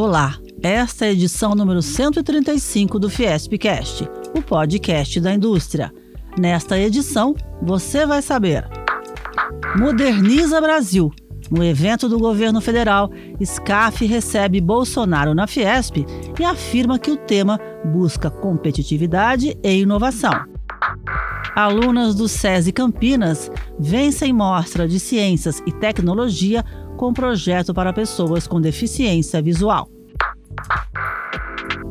Olá, esta é a edição número 135 do Fiespcast, o podcast da indústria. Nesta edição, você vai saber. Moderniza Brasil. No evento do governo federal, SCAF recebe Bolsonaro na Fiesp e afirma que o tema busca competitividade e inovação. Alunas do SESI Campinas vencem mostra de ciências e tecnologia com projeto para pessoas com deficiência visual.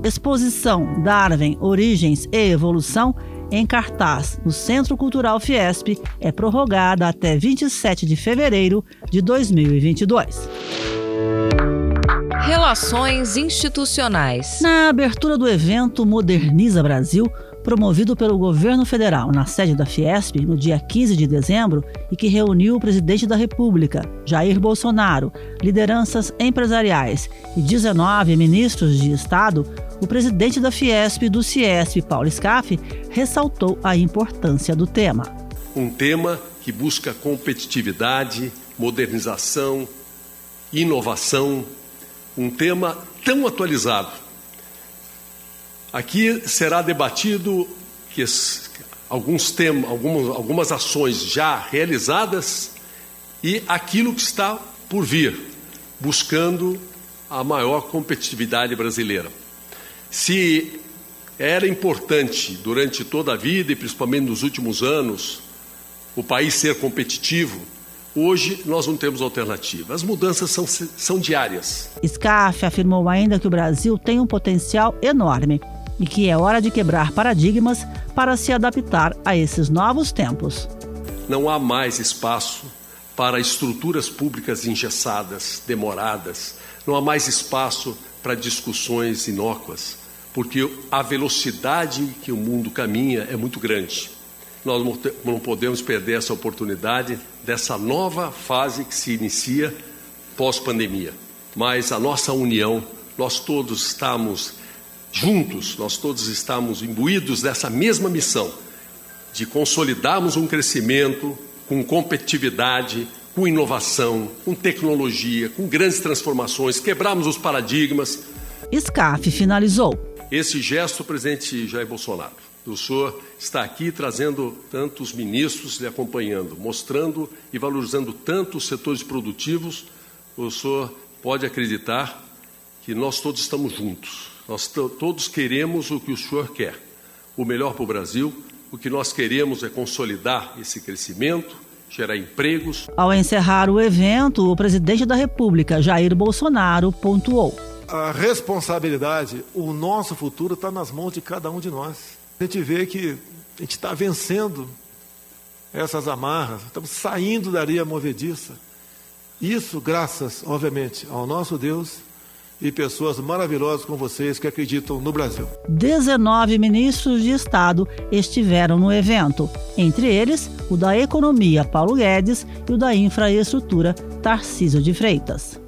Exposição Darwin, Origens e Evolução em cartaz no Centro Cultural Fiesp é prorrogada até 27 de fevereiro de 2022. Relações institucionais. Na abertura do evento Moderniza Brasil, promovido pelo governo federal na sede da Fiesp no dia 15 de dezembro e que reuniu o presidente da República, Jair Bolsonaro, lideranças empresariais e 19 ministros de Estado, o presidente da Fiesp do Ciesp, Paulo Scaff, ressaltou a importância do tema. Um tema que busca competitividade, modernização, inovação, um tema tão atualizado Aqui será debatido que alguns temas, algumas, algumas ações já realizadas e aquilo que está por vir, buscando a maior competitividade brasileira. Se era importante durante toda a vida e principalmente nos últimos anos o país ser competitivo, Hoje nós não temos alternativa. As mudanças são, são diárias. Scaff afirmou ainda que o Brasil tem um potencial enorme e que é hora de quebrar paradigmas para se adaptar a esses novos tempos. Não há mais espaço para estruturas públicas engessadas, demoradas, não há mais espaço para discussões inócuas, porque a velocidade que o mundo caminha é muito grande. Nós não podemos perder essa oportunidade dessa nova fase que se inicia pós-pandemia. Mas a nossa união, nós todos estamos juntos, nós todos estamos imbuídos dessa mesma missão de consolidarmos um crescimento com competitividade, com inovação, com tecnologia, com grandes transformações, quebrarmos os paradigmas. SCAF finalizou. Esse gesto, presidente Jair Bolsonaro, o senhor está aqui trazendo tantos ministros lhe acompanhando, mostrando e valorizando tanto os setores produtivos, o senhor pode acreditar que nós todos estamos juntos nós todos queremos o que o senhor quer, o melhor para o Brasil. O que nós queremos é consolidar esse crescimento, gerar empregos. Ao encerrar o evento, o presidente da República, Jair Bolsonaro, pontuou. A responsabilidade, o nosso futuro está nas mãos de cada um de nós. A gente vê que a gente está vencendo essas amarras, estamos saindo da areia movediça. Isso graças, obviamente, ao nosso Deus e pessoas maravilhosas como vocês que acreditam no Brasil. 19 ministros de Estado estiveram no evento, entre eles o da Economia, Paulo Guedes, e o da Infraestrutura, Tarcísio de Freitas.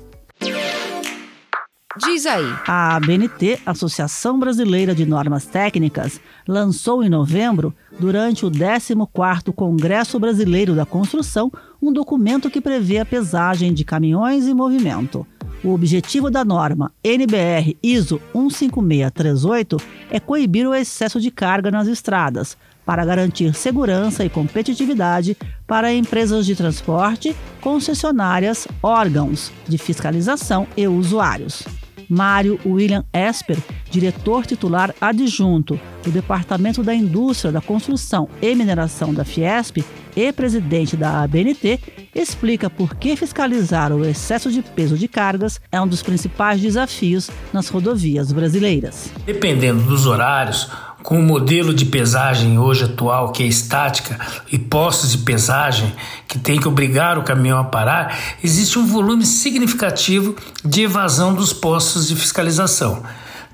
Diz aí. A ABNT, Associação Brasileira de Normas Técnicas, lançou em novembro, durante o 14º Congresso Brasileiro da Construção, um documento que prevê a pesagem de caminhões em movimento. O objetivo da norma NBR ISO 15638 é coibir o excesso de carga nas estradas, para garantir segurança e competitividade para empresas de transporte, concessionárias, órgãos de fiscalização e usuários. Mário William Esper, diretor titular adjunto do Departamento da Indústria da Construção e Mineração da Fiesp e presidente da ABNT, explica por que fiscalizar o excesso de peso de cargas é um dos principais desafios nas rodovias brasileiras. Dependendo dos horários, com o modelo de pesagem hoje atual, que é estática, e postos de pesagem que tem que obrigar o caminhão a parar, existe um volume significativo de evasão dos postos de fiscalização.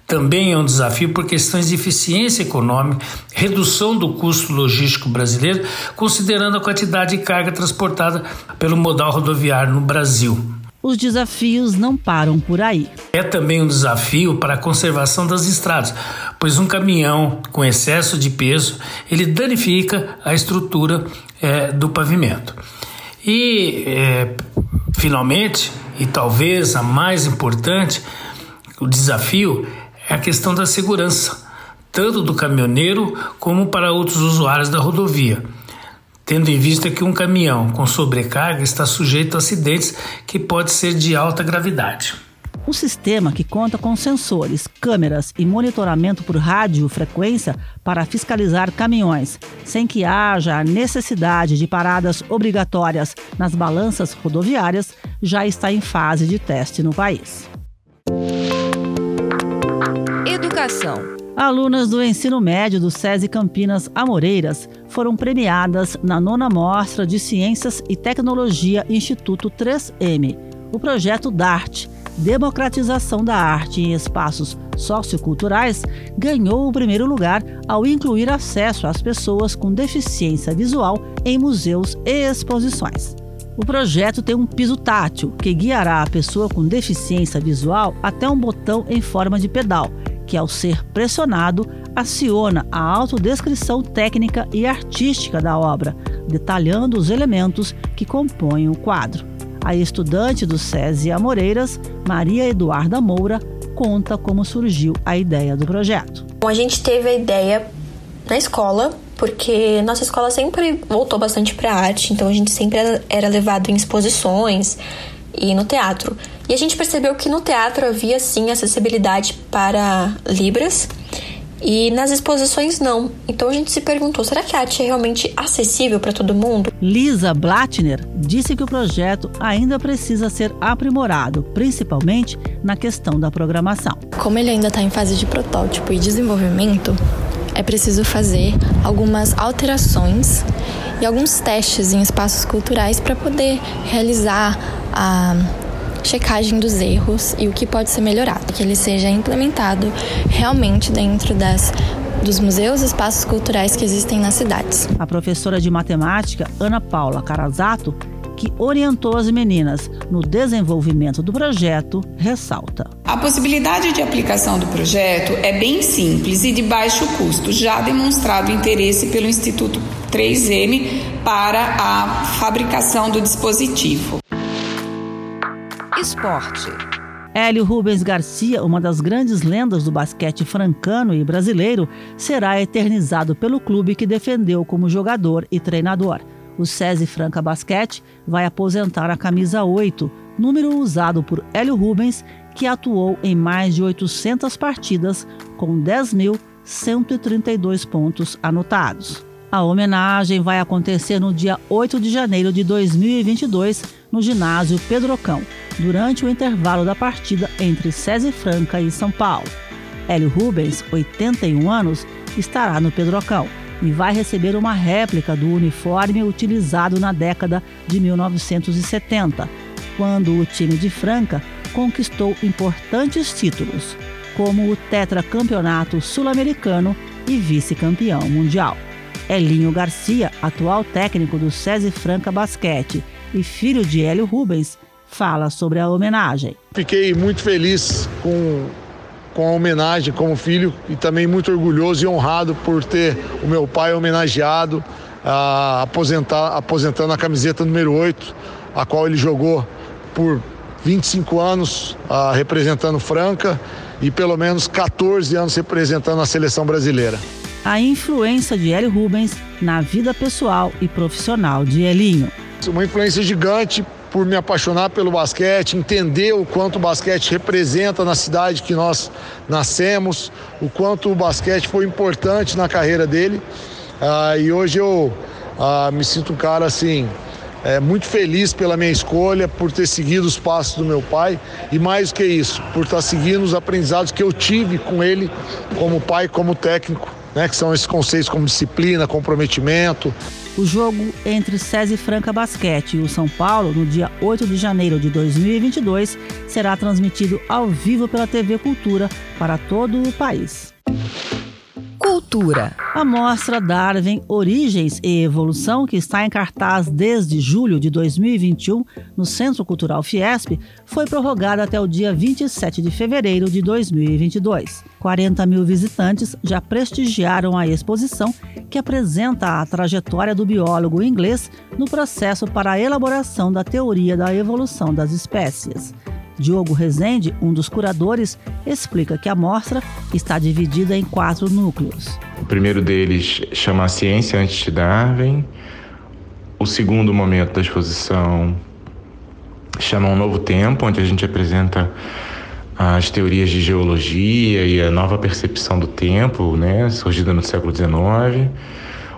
Também é um desafio por questões de eficiência econômica, redução do custo logístico brasileiro, considerando a quantidade de carga transportada pelo modal rodoviário no Brasil os desafios não param por aí. É também um desafio para a conservação das estradas, pois um caminhão com excesso de peso ele danifica a estrutura é, do pavimento. E, é, finalmente, e talvez a mais importante, O desafio é a questão da segurança, tanto do caminhoneiro como para outros usuários da rodovia, tendo em vista que um caminhão com sobrecarga está sujeito a acidentes que podem ser de alta gravidade. O sistema, que conta com sensores, câmeras e monitoramento por radiofrequência para fiscalizar caminhões, sem que haja a necessidade de paradas obrigatórias nas balanças rodoviárias, já está em fase de teste no país. Educação. Alunas do ensino médio do SESI Campinas Amoreiras foram premiadas na nona mostra de Ciências e Tecnologia Instituto 3M, o projeto DART, Democratização da Arte em Espaços Socioculturais, ganhou o primeiro lugar ao incluir acesso às pessoas com deficiência visual em museus e exposições. O projeto tem um piso tátil que guiará a pessoa com deficiência visual até um botão em forma de pedal, que, ao ser pressionado, aciona a autodescrição técnica e artística da obra, detalhando os elementos que compõem o quadro. A estudante do SESI Amoreiras, Maria Eduarda Moura, conta como surgiu a ideia do projeto. A gente teve a ideia na escola porque nossa escola sempre voltou bastante para arte, então a gente sempre era levado em exposições e no teatro. E a gente percebeu que no teatro havia sim acessibilidade para libras e nas exposições não. Então a gente se perguntou: será que a arte é realmente acessível para todo mundo? Lisa Blattner disse que o projeto ainda precisa ser aprimorado, principalmente na questão da programação. Como ele ainda está em fase de protótipo e desenvolvimento, é preciso fazer algumas alterações e alguns testes em espaços culturais para poder realizar a checagem dos erros e o que pode ser melhorado, que ele seja implementado realmente dentro das dos museus e espaços culturais que existem nas cidades. A professora de matemática Ana Paula Carazato que orientou as meninas no desenvolvimento do projeto, ressalta. A possibilidade de aplicação do projeto é bem simples e de baixo custo, já demonstrado interesse pelo Instituto 3M para a fabricação do dispositivo. Esporte. Hélio Rubens Garcia, uma das grandes lendas do basquete francano e brasileiro, será eternizado pelo clube que defendeu como jogador e treinador o SESI Franca Basquete vai aposentar a camisa 8, número usado por Hélio Rubens, que atuou em mais de 800 partidas com 10.132 pontos anotados. A homenagem vai acontecer no dia 8 de janeiro de 2022 no ginásio Pedrocão, durante o intervalo da partida entre SESI Franca e São Paulo. Hélio Rubens, 81 anos, estará no Pedrocão e vai receber uma réplica do uniforme utilizado na década de 1970, quando o time de Franca conquistou importantes títulos, como o tetracampeonato sul-americano e vice-campeão mundial. Elinho Garcia, atual técnico do SESI Franca Basquete e filho de Hélio Rubens, fala sobre a homenagem. Fiquei muito feliz com com a homenagem como filho e também muito orgulhoso e honrado por ter o meu pai homenageado, uh, aposentar, aposentando a camiseta número 8, a qual ele jogou por 25 anos representando Franca e pelo menos 14 anos representando a seleção brasileira. A influência de Hélio Rubens na vida pessoal e profissional de Elinho. Uma influência gigante por me apaixonar pelo basquete, entender o quanto o basquete representa na cidade que nós nascemos, o quanto o basquete foi importante na carreira dele. Ah, e hoje eu ah, me sinto um cara assim. É, muito feliz pela minha escolha, por ter seguido os passos do meu pai e mais do que isso, por estar seguindo os aprendizados que eu tive com ele como pai, como técnico, né, que são esses conceitos como disciplina, comprometimento. O jogo entre SESI Franca Basquete e o São Paulo, no dia 8 de janeiro de 2022, será transmitido ao vivo pela TV Cultura para todo o país. Cultura. A mostra Darwin Origens e Evolução, que está em cartaz desde julho de 2021 no Centro Cultural Fiesp, foi prorrogada até o dia 27 de fevereiro de 2022. 40 mil visitantes já prestigiaram a exposição, que apresenta a trajetória do biólogo inglês no processo para a elaboração da teoria da evolução das espécies. Diogo Rezende, um dos curadores, explica que a mostra está dividida em quatro núcleos. O primeiro deles chama a Ciência Antes de Darwin. O segundo momento da exposição chama Um Novo Tempo, onde a gente apresenta as teorias de geologia e a nova percepção do tempo, né, surgida no século XIX.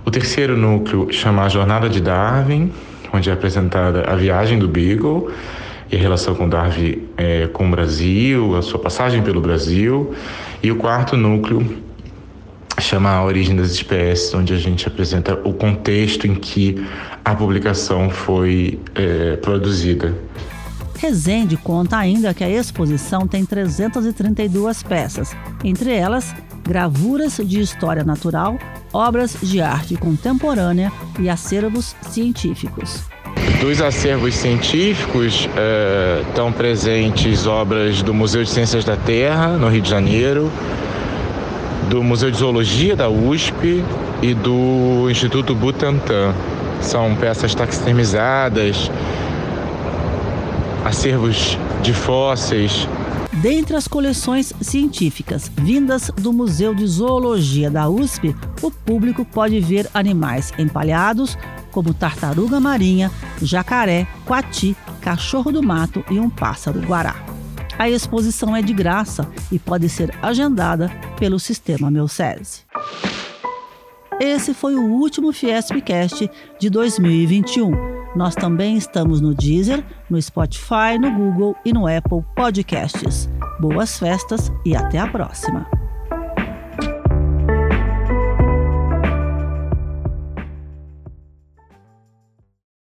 O terceiro núcleo chama A Jornada de Darwin, onde é apresentada a viagem do Beagle e a relação com Darwin é, com o Brasil, a sua passagem pelo Brasil. E o quarto núcleo chama A Origem das Espécies, onde a gente apresenta o contexto em que a publicação foi é, produzida. Rezende conta ainda que a exposição tem 332 peças, entre elas gravuras de história natural, obras de arte contemporânea e acervos científicos. Dos acervos científicos eh, estão presentes obras do Museu de Ciências da Terra, no Rio de Janeiro, do Museu de Zoologia da USP e do Instituto Butantan. São peças taxonomizadas, acervos de fósseis. Dentre as coleções científicas vindas do Museu de Zoologia da USP, o público pode ver animais empalhados, como tartaruga marinha, jacaré, coati, cachorro do mato e um pássaro guará. A exposição é de graça e pode ser agendada pelo sistema Meucese. Esse foi o último Fiespcast de 2021. Nós também estamos no Deezer, no Spotify, no Google e no Apple Podcasts. Boas festas e até a próxima!